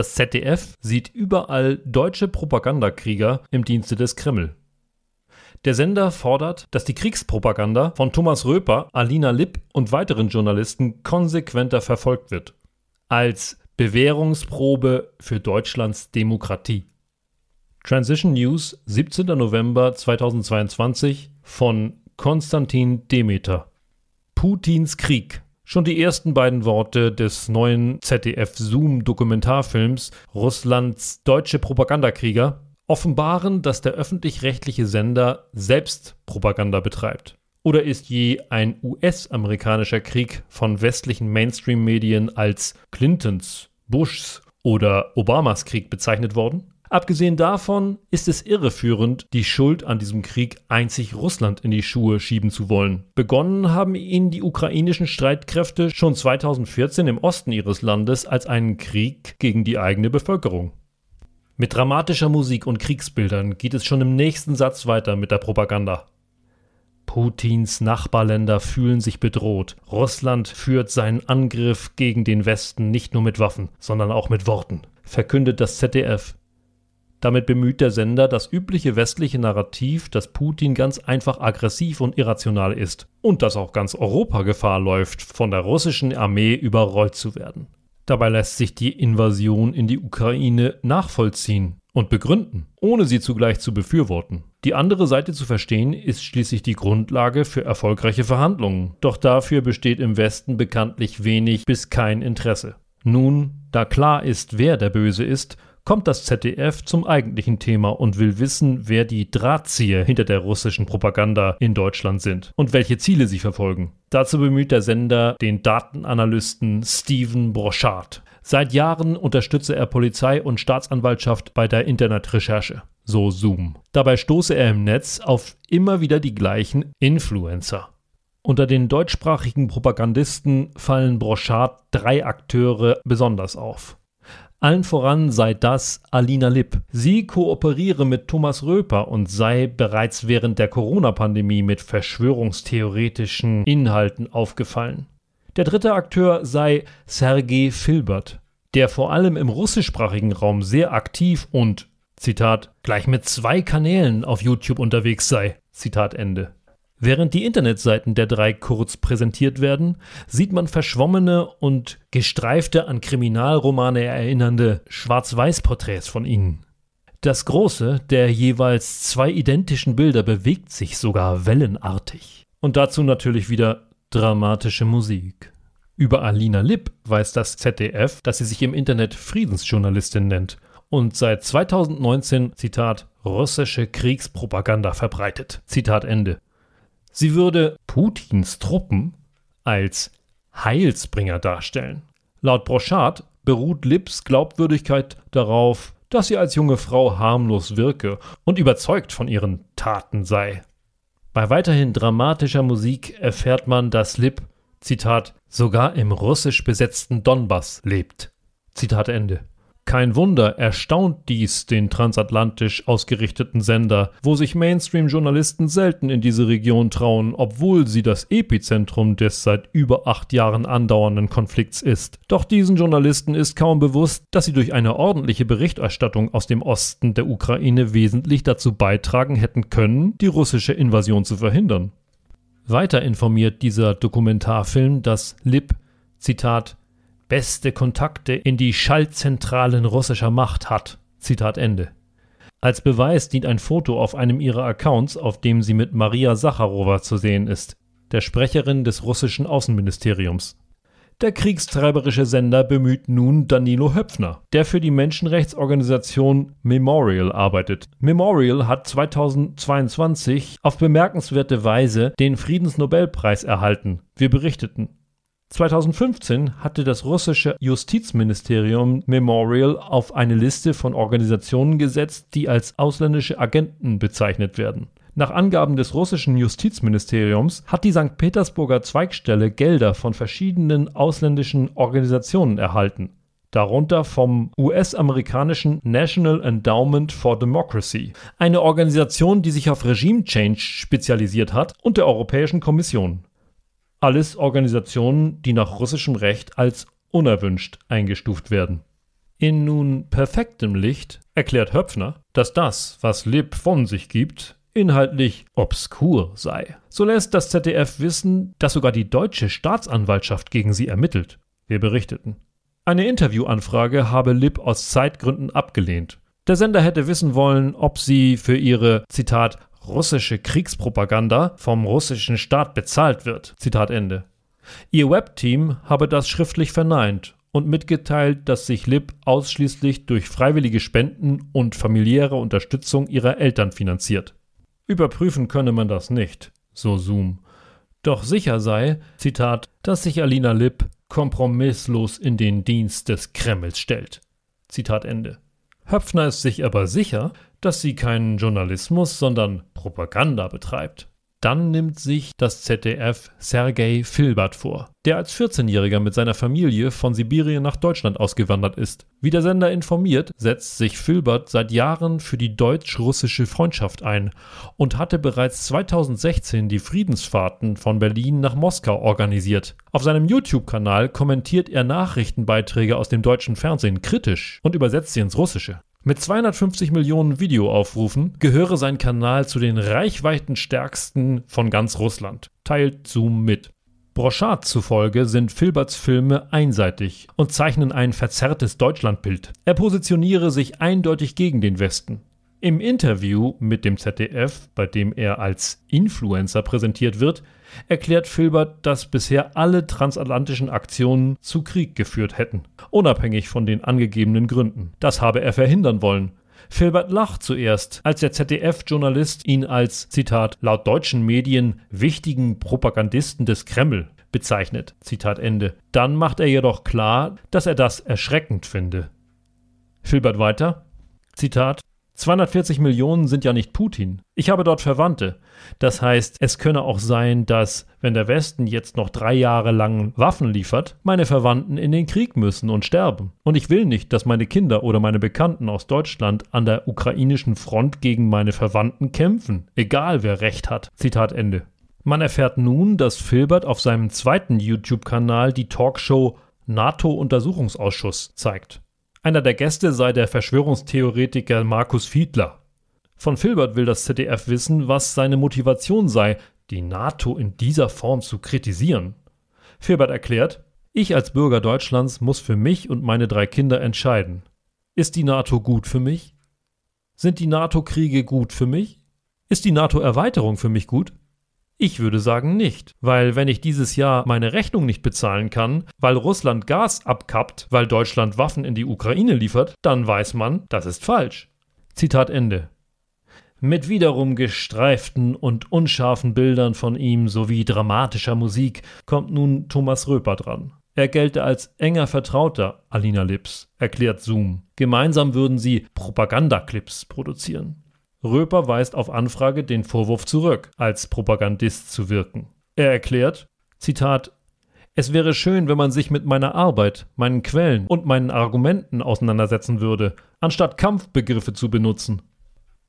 Das ZDF sieht überall deutsche Propagandakrieger im Dienste des Kreml. Der Sender fordert, dass die Kriegspropaganda von Thomas Röper, Alina Lipp und weiteren Journalisten konsequenter verfolgt wird. Als Bewährungsprobe für Deutschlands Demokratie. Transition News, 17. November 2022 von Konstantin Demeter. Putins Krieg. Schon die ersten beiden Worte des neuen ZDF-Zoom-Dokumentarfilms Russlands deutsche Propagandakrieger offenbaren, dass der öffentlich-rechtliche Sender selbst Propaganda betreibt. Oder ist je ein US-amerikanischer Krieg von westlichen Mainstream-Medien als Clintons, Bushs oder Obamas Krieg bezeichnet worden? Abgesehen davon ist es irreführend, die Schuld an diesem Krieg einzig Russland in die Schuhe schieben zu wollen. Begonnen haben ihn die ukrainischen Streitkräfte schon 2014 im Osten ihres Landes als einen Krieg gegen die eigene Bevölkerung. Mit dramatischer Musik und Kriegsbildern geht es schon im nächsten Satz weiter mit der Propaganda. Putins Nachbarländer fühlen sich bedroht. Russland führt seinen Angriff gegen den Westen nicht nur mit Waffen, sondern auch mit Worten, verkündet das ZDF. Damit bemüht der Sender das übliche westliche Narrativ, dass Putin ganz einfach aggressiv und irrational ist und dass auch ganz Europa Gefahr läuft, von der russischen Armee überrollt zu werden. Dabei lässt sich die Invasion in die Ukraine nachvollziehen und begründen, ohne sie zugleich zu befürworten. Die andere Seite zu verstehen ist schließlich die Grundlage für erfolgreiche Verhandlungen, doch dafür besteht im Westen bekanntlich wenig bis kein Interesse. Nun, da klar ist, wer der Böse ist, kommt das ZDF zum eigentlichen Thema und will wissen, wer die Drahtzieher hinter der russischen Propaganda in Deutschland sind und welche Ziele sie verfolgen. Dazu bemüht der Sender den Datenanalysten Steven Brochard. Seit Jahren unterstütze er Polizei und Staatsanwaltschaft bei der Internetrecherche, so Zoom. Dabei stoße er im Netz auf immer wieder die gleichen Influencer. Unter den deutschsprachigen Propagandisten fallen Brochard drei Akteure besonders auf. Allen voran sei das Alina Lipp. Sie kooperiere mit Thomas Röper und sei bereits während der Corona-Pandemie mit verschwörungstheoretischen Inhalten aufgefallen. Der dritte Akteur sei Sergei Filbert, der vor allem im russischsprachigen Raum sehr aktiv und, Zitat, gleich mit zwei Kanälen auf YouTube unterwegs sei. Zitat Ende. Während die Internetseiten der drei kurz präsentiert werden, sieht man verschwommene und gestreifte an Kriminalromane erinnernde Schwarz-Weiß-Porträts von ihnen. Das große der jeweils zwei identischen Bilder bewegt sich sogar wellenartig. Und dazu natürlich wieder dramatische Musik. Über Alina Lipp weiß das ZDF, dass sie sich im Internet Friedensjournalistin nennt und seit 2019, Zitat, russische Kriegspropaganda verbreitet. Zitat Ende. Sie würde Putins Truppen als Heilsbringer darstellen. Laut Brochard beruht Lips Glaubwürdigkeit darauf, dass sie als junge Frau harmlos wirke und überzeugt von ihren Taten sei. Bei weiterhin dramatischer Musik erfährt man, dass Lip, Zitat, sogar im russisch besetzten Donbass lebt. Zitat Ende. Kein Wunder, erstaunt dies den transatlantisch ausgerichteten Sender, wo sich Mainstream-Journalisten selten in diese Region trauen, obwohl sie das Epizentrum des seit über acht Jahren andauernden Konflikts ist. Doch diesen Journalisten ist kaum bewusst, dass sie durch eine ordentliche Berichterstattung aus dem Osten der Ukraine wesentlich dazu beitragen hätten können, die russische Invasion zu verhindern. Weiter informiert dieser Dokumentarfilm, dass Lib, Zitat, beste Kontakte in die Schaltzentralen russischer Macht hat. Zitat Ende. Als Beweis dient ein Foto auf einem ihrer Accounts, auf dem sie mit Maria Sacharowa zu sehen ist, der Sprecherin des russischen Außenministeriums. Der kriegstreiberische Sender bemüht nun Danilo Höpfner, der für die Menschenrechtsorganisation Memorial arbeitet. Memorial hat 2022 auf bemerkenswerte Weise den Friedensnobelpreis erhalten. Wir berichteten. 2015 hatte das russische Justizministerium Memorial auf eine Liste von Organisationen gesetzt, die als ausländische Agenten bezeichnet werden. Nach Angaben des russischen Justizministeriums hat die St. Petersburger Zweigstelle Gelder von verschiedenen ausländischen Organisationen erhalten, darunter vom US-amerikanischen National Endowment for Democracy, eine Organisation, die sich auf Regime Change spezialisiert hat, und der Europäischen Kommission. Alles Organisationen, die nach russischem Recht als unerwünscht eingestuft werden. In nun perfektem Licht erklärt Höpfner, dass das, was Lib von sich gibt, inhaltlich obskur sei. So lässt das ZDF wissen, dass sogar die deutsche Staatsanwaltschaft gegen sie ermittelt. Wir berichteten. Eine Interviewanfrage habe Lib aus Zeitgründen abgelehnt. Der Sender hätte wissen wollen, ob sie für ihre, Zitat, russische Kriegspropaganda vom russischen Staat bezahlt wird. Zitat Ende. Ihr Webteam habe das schriftlich verneint und mitgeteilt, dass sich Lib ausschließlich durch freiwillige Spenden und familiäre Unterstützung ihrer Eltern finanziert. Überprüfen könne man das nicht, so Zoom. Doch sicher sei, Zitat, dass sich Alina Lipp kompromisslos in den Dienst des Kremls stellt. Zitat Ende. Höpfner ist sich aber sicher, dass sie keinen Journalismus, sondern Propaganda betreibt. Dann nimmt sich das ZDF Sergei Filbert vor, der als 14-Jähriger mit seiner Familie von Sibirien nach Deutschland ausgewandert ist. Wie der Sender informiert, setzt sich Filbert seit Jahren für die deutsch-russische Freundschaft ein und hatte bereits 2016 die Friedensfahrten von Berlin nach Moskau organisiert. Auf seinem YouTube-Kanal kommentiert er Nachrichtenbeiträge aus dem deutschen Fernsehen kritisch und übersetzt sie ins Russische. Mit 250 Millionen Videoaufrufen gehöre sein Kanal zu den reichweitenstärksten von ganz Russland, teilt Zoom mit. Brochard zufolge sind Filberts Filme einseitig und zeichnen ein verzerrtes Deutschlandbild. Er positioniere sich eindeutig gegen den Westen. Im Interview mit dem ZDF, bei dem er als Influencer präsentiert wird, erklärt Filbert, dass bisher alle transatlantischen Aktionen zu Krieg geführt hätten, unabhängig von den angegebenen Gründen. Das habe er verhindern wollen. Filbert lacht zuerst, als der ZDF-Journalist ihn als, Zitat, laut deutschen Medien wichtigen Propagandisten des Kreml bezeichnet. Zitat Ende. Dann macht er jedoch klar, dass er das erschreckend finde. Filbert weiter. Zitat 240 Millionen sind ja nicht Putin. Ich habe dort Verwandte. Das heißt, es könne auch sein, dass, wenn der Westen jetzt noch drei Jahre lang Waffen liefert, meine Verwandten in den Krieg müssen und sterben. Und ich will nicht, dass meine Kinder oder meine Bekannten aus Deutschland an der ukrainischen Front gegen meine Verwandten kämpfen, egal wer Recht hat. Zitat Ende. Man erfährt nun, dass Filbert auf seinem zweiten YouTube-Kanal die Talkshow NATO-Untersuchungsausschuss zeigt. Einer der Gäste sei der Verschwörungstheoretiker Markus Fiedler. Von Filbert will das ZDF wissen, was seine Motivation sei, die NATO in dieser Form zu kritisieren. Filbert erklärt, ich als Bürger Deutschlands muss für mich und meine drei Kinder entscheiden. Ist die NATO gut für mich? Sind die NATO-Kriege gut für mich? Ist die NATO-Erweiterung für mich gut? Ich würde sagen nicht, weil wenn ich dieses Jahr meine Rechnung nicht bezahlen kann, weil Russland Gas abkappt, weil Deutschland Waffen in die Ukraine liefert, dann weiß man, das ist falsch. Zitat Ende. Mit wiederum gestreiften und unscharfen Bildern von ihm sowie dramatischer Musik kommt nun Thomas Röper dran. Er gelte als enger Vertrauter Alina Lips, erklärt Zoom. Gemeinsam würden sie Propagandaclips produzieren. Röper weist auf Anfrage den Vorwurf zurück, als Propagandist zu wirken. Er erklärt, Zitat, es wäre schön, wenn man sich mit meiner Arbeit, meinen Quellen und meinen Argumenten auseinandersetzen würde, anstatt Kampfbegriffe zu benutzen.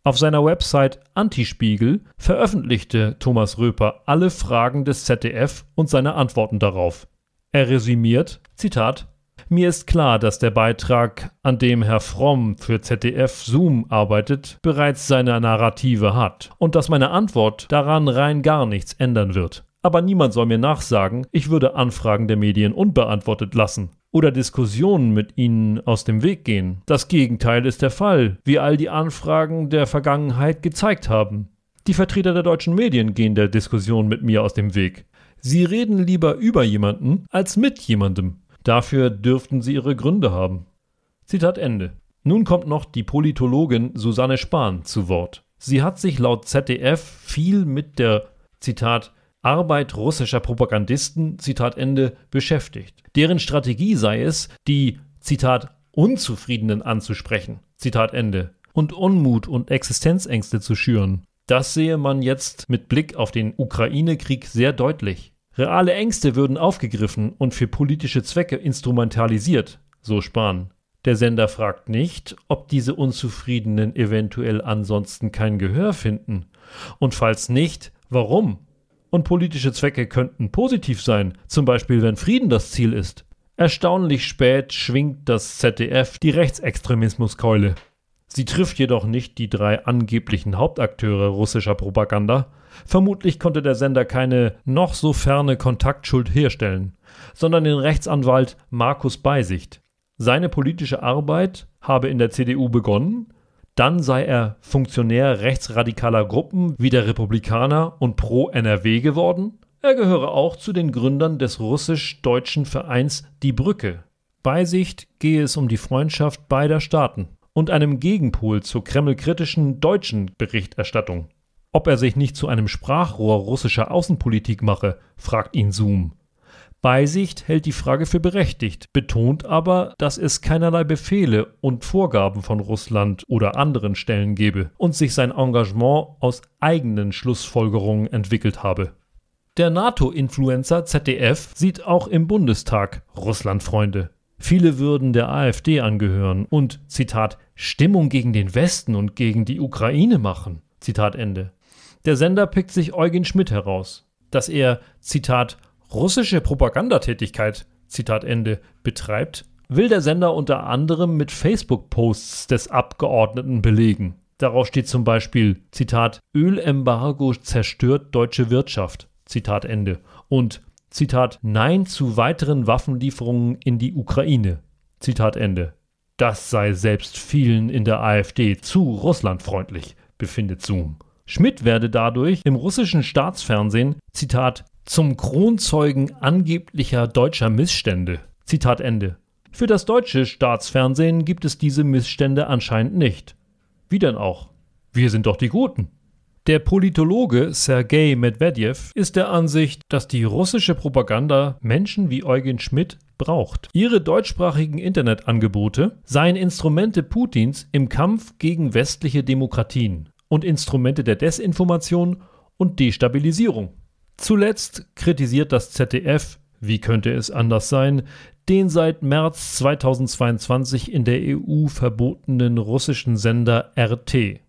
Auf seiner Website Antispiegel veröffentlichte Thomas Röper alle Fragen des ZDF und seine Antworten darauf. Er resümiert, Zitat, mir ist klar, dass der Beitrag, an dem Herr Fromm für ZDF Zoom arbeitet, bereits seine Narrative hat und dass meine Antwort daran rein gar nichts ändern wird. Aber niemand soll mir nachsagen, ich würde Anfragen der Medien unbeantwortet lassen oder Diskussionen mit ihnen aus dem Weg gehen. Das Gegenteil ist der Fall, wie all die Anfragen der Vergangenheit gezeigt haben. Die Vertreter der deutschen Medien gehen der Diskussion mit mir aus dem Weg. Sie reden lieber über jemanden als mit jemandem. Dafür dürften sie ihre Gründe haben. Zitat Ende. Nun kommt noch die Politologin Susanne Spahn zu Wort. Sie hat sich laut ZDF viel mit der, Zitat, Arbeit russischer Propagandisten, Zitat Ende, beschäftigt. Deren Strategie sei es, die, Zitat, Unzufriedenen anzusprechen, Zitat Ende, und Unmut und Existenzängste zu schüren. Das sehe man jetzt mit Blick auf den Ukraine-Krieg sehr deutlich. Reale Ängste würden aufgegriffen und für politische Zwecke instrumentalisiert, so Spahn. Der Sender fragt nicht, ob diese Unzufriedenen eventuell ansonsten kein Gehör finden. Und falls nicht, warum? Und politische Zwecke könnten positiv sein, zum Beispiel wenn Frieden das Ziel ist. Erstaunlich spät schwingt das ZDF die Rechtsextremismuskeule. Sie trifft jedoch nicht die drei angeblichen Hauptakteure russischer Propaganda. Vermutlich konnte der Sender keine noch so ferne Kontaktschuld herstellen, sondern den Rechtsanwalt Markus Beisicht. Seine politische Arbeit habe in der CDU begonnen, dann sei er Funktionär rechtsradikaler Gruppen wie der Republikaner und Pro NRW geworden. Er gehöre auch zu den Gründern des russisch-deutschen Vereins Die Brücke. Beisicht gehe es um die Freundschaft beider Staaten und einem Gegenpol zur kremlkritischen deutschen Berichterstattung. Ob er sich nicht zu einem Sprachrohr russischer Außenpolitik mache, fragt ihn Zoom. Beisicht hält die Frage für berechtigt, betont aber, dass es keinerlei Befehle und Vorgaben von Russland oder anderen Stellen gebe und sich sein Engagement aus eigenen Schlussfolgerungen entwickelt habe. Der NATO-Influencer ZDF sieht auch im Bundestag Russlandfreunde. Viele würden der AfD angehören und, Zitat, Stimmung gegen den Westen und gegen die Ukraine machen. Zitat Ende. Der Sender pickt sich Eugen Schmidt heraus, dass er, Zitat, russische Propagandatätigkeit, Zitat Ende, betreibt, will der Sender unter anderem mit Facebook-Posts des Abgeordneten belegen. Darauf steht zum Beispiel, Zitat, Ölembargo zerstört deutsche Wirtschaft, Zitat Ende. Und Zitat, Nein zu weiteren Waffenlieferungen in die Ukraine. Zitat Ende. Das sei selbst vielen in der AfD zu russlandfreundlich, befindet Zoom. Schmidt werde dadurch im russischen Staatsfernsehen, Zitat, zum Kronzeugen angeblicher deutscher Missstände. Zitat Ende. Für das deutsche Staatsfernsehen gibt es diese Missstände anscheinend nicht. Wie denn auch? Wir sind doch die Guten. Der Politologe Sergei Medvedev ist der Ansicht, dass die russische Propaganda Menschen wie Eugen Schmidt braucht. Ihre deutschsprachigen Internetangebote seien Instrumente Putins im Kampf gegen westliche Demokratien und Instrumente der Desinformation und Destabilisierung. Zuletzt kritisiert das ZDF, wie könnte es anders sein, den seit März 2022 in der EU verbotenen russischen Sender RT.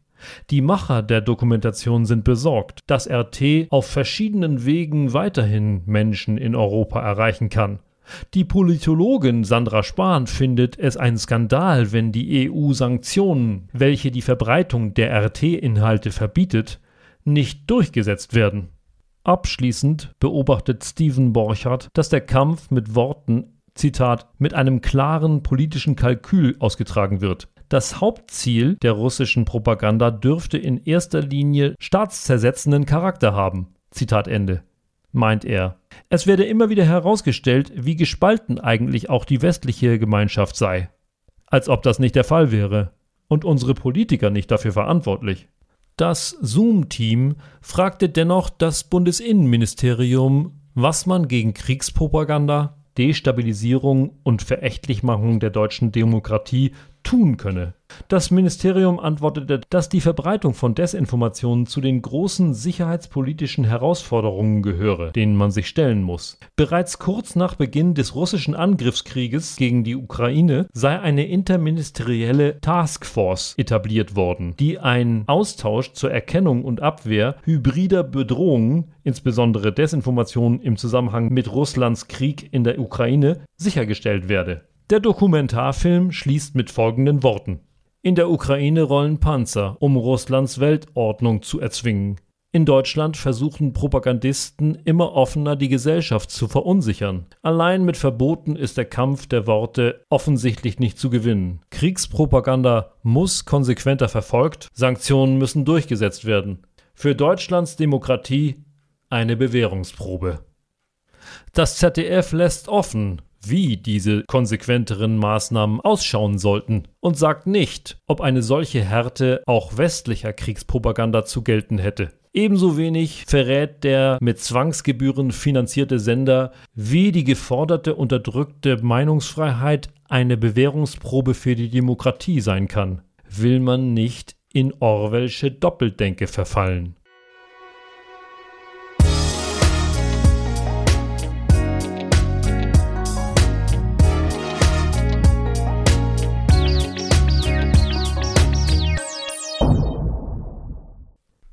Die Macher der Dokumentation sind besorgt, dass RT auf verschiedenen Wegen weiterhin Menschen in Europa erreichen kann. Die Politologin Sandra Spahn findet es ein Skandal, wenn die EU Sanktionen, welche die Verbreitung der RT-Inhalte verbietet, nicht durchgesetzt werden. Abschließend beobachtet Steven Borchardt, dass der Kampf mit Worten Zitat, mit einem klaren politischen Kalkül ausgetragen wird. Das Hauptziel der russischen Propaganda dürfte in erster Linie staatszersetzenden Charakter haben. Zitat Ende. Meint er. Es werde immer wieder herausgestellt, wie gespalten eigentlich auch die westliche Gemeinschaft sei. Als ob das nicht der Fall wäre. Und unsere Politiker nicht dafür verantwortlich. Das Zoom-Team fragte dennoch das Bundesinnenministerium, was man gegen Kriegspropaganda, Destabilisierung und Verächtlichmachung der deutschen Demokratie tun könne. Das Ministerium antwortete, dass die Verbreitung von Desinformationen zu den großen sicherheitspolitischen Herausforderungen gehöre, denen man sich stellen muss. Bereits kurz nach Beginn des russischen Angriffskrieges gegen die Ukraine sei eine interministerielle Taskforce etabliert worden, die einen Austausch zur Erkennung und Abwehr hybrider Bedrohungen, insbesondere Desinformationen im Zusammenhang mit Russlands Krieg in der Ukraine, sichergestellt werde. Der Dokumentarfilm schließt mit folgenden Worten. In der Ukraine rollen Panzer, um Russlands Weltordnung zu erzwingen. In Deutschland versuchen Propagandisten immer offener die Gesellschaft zu verunsichern. Allein mit Verboten ist der Kampf der Worte offensichtlich nicht zu gewinnen. Kriegspropaganda muss konsequenter verfolgt, Sanktionen müssen durchgesetzt werden. Für Deutschlands Demokratie eine Bewährungsprobe. Das ZDF lässt offen, wie diese konsequenteren Maßnahmen ausschauen sollten und sagt nicht, ob eine solche Härte auch westlicher Kriegspropaganda zu gelten hätte. Ebenso wenig verrät der mit Zwangsgebühren finanzierte Sender, wie die geforderte unterdrückte Meinungsfreiheit eine Bewährungsprobe für die Demokratie sein kann. Will man nicht in Orwellsche Doppeldenke verfallen.